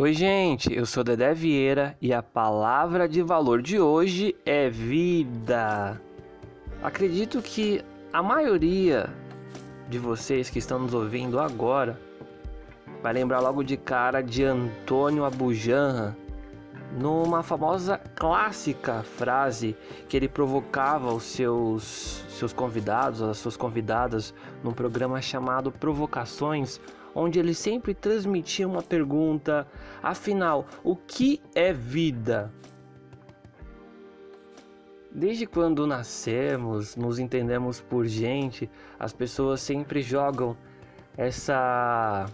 Oi, gente, eu sou Dedé Vieira e a palavra de valor de hoje é vida. Acredito que a maioria de vocês que estão nos ouvindo agora vai lembrar logo de cara de Antônio Abujanra numa famosa clássica frase que ele provocava os seus seus convidados, as suas convidadas num programa chamado Provocações, onde ele sempre transmitia uma pergunta: afinal, o que é vida? Desde quando nascemos, nos entendemos por gente, as pessoas sempre jogam essa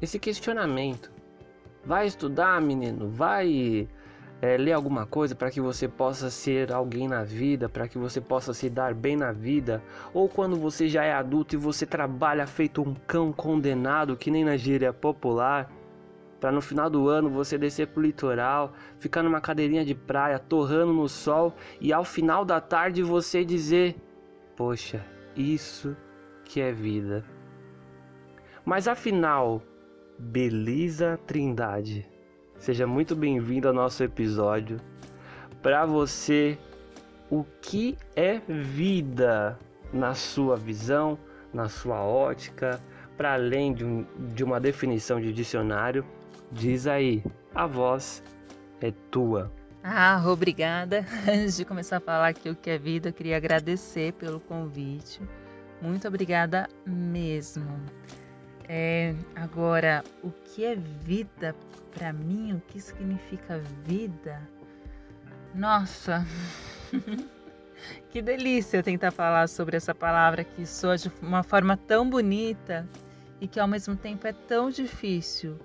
esse questionamento. Vai estudar, menino? Vai é, ler alguma coisa para que você possa ser alguém na vida, para que você possa se dar bem na vida, ou quando você já é adulto e você trabalha feito um cão condenado, que nem na gíria popular, para no final do ano você descer pro litoral, ficar numa cadeirinha de praia, torrando no sol e ao final da tarde você dizer: Poxa, isso que é vida. Mas afinal, beleza Trindade. Seja muito bem-vindo ao nosso episódio. Para você, o que é vida na sua visão, na sua ótica, para além de, um, de uma definição de dicionário? Diz aí, a voz é tua. Ah, obrigada. Antes de começar a falar aqui o que é vida, eu queria agradecer pelo convite. Muito obrigada mesmo. É, agora, o que é vida para mim? O que significa vida? Nossa, que delícia tentar falar sobre essa palavra que soa de uma forma tão bonita e que ao mesmo tempo é tão difícil,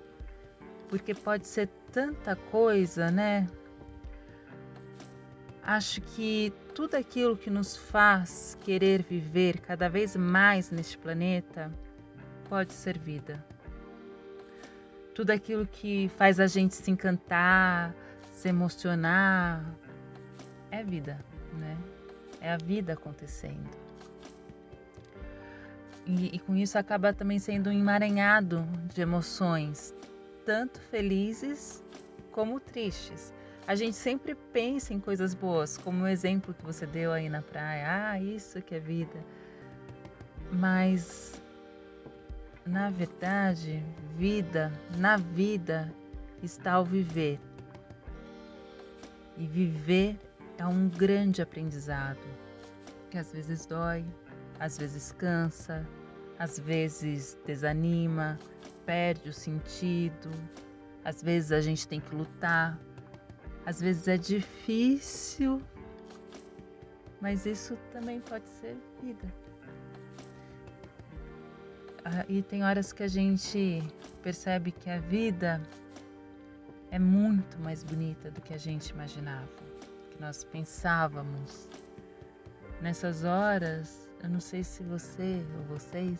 porque pode ser tanta coisa, né? Acho que tudo aquilo que nos faz querer viver cada vez mais neste planeta pode ser vida. Tudo aquilo que faz a gente se encantar, se emocionar, é vida, né? É a vida acontecendo. E, e com isso acaba também sendo um emaranhado de emoções, tanto felizes como tristes. A gente sempre pensa em coisas boas, como o exemplo que você deu aí na praia. Ah, isso que é vida. Mas na verdade, vida, na vida está o viver. E viver é um grande aprendizado, que às vezes dói, às vezes cansa, às vezes desanima, perde o sentido, às vezes a gente tem que lutar, às vezes é difícil, mas isso também pode ser vida. Ah, e tem horas que a gente percebe que a vida é muito mais bonita do que a gente imaginava, que nós pensávamos. Nessas horas, eu não sei se você ou vocês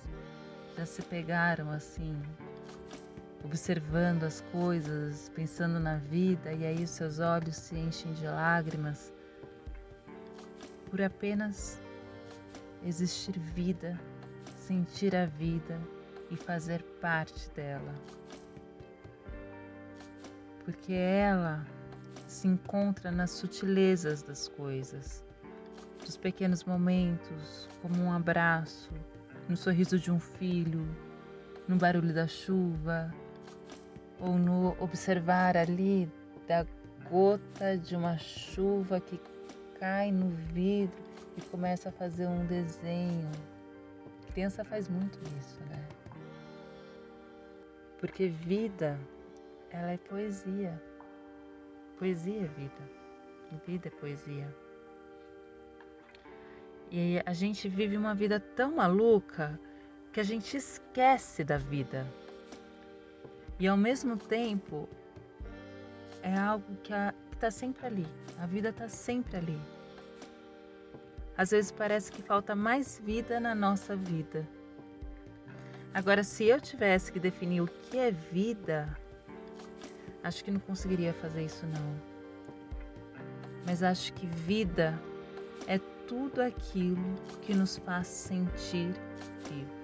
já se pegaram assim, observando as coisas, pensando na vida, e aí os seus olhos se enchem de lágrimas por apenas existir vida sentir a vida e fazer parte dela. Porque ela se encontra nas sutilezas das coisas, dos pequenos momentos, como um abraço, no sorriso de um filho, no barulho da chuva, ou no observar ali da gota de uma chuva que cai no vidro e começa a fazer um desenho criança faz muito isso, né? Porque vida, ela é poesia. Poesia é vida. Vida é poesia. E a gente vive uma vida tão maluca que a gente esquece da vida. E ao mesmo tempo, é algo que está sempre ali. A vida está sempre ali. Às vezes parece que falta mais vida na nossa vida. Agora, se eu tivesse que definir o que é vida, acho que não conseguiria fazer isso não. Mas acho que vida é tudo aquilo que nos faz sentir vivo.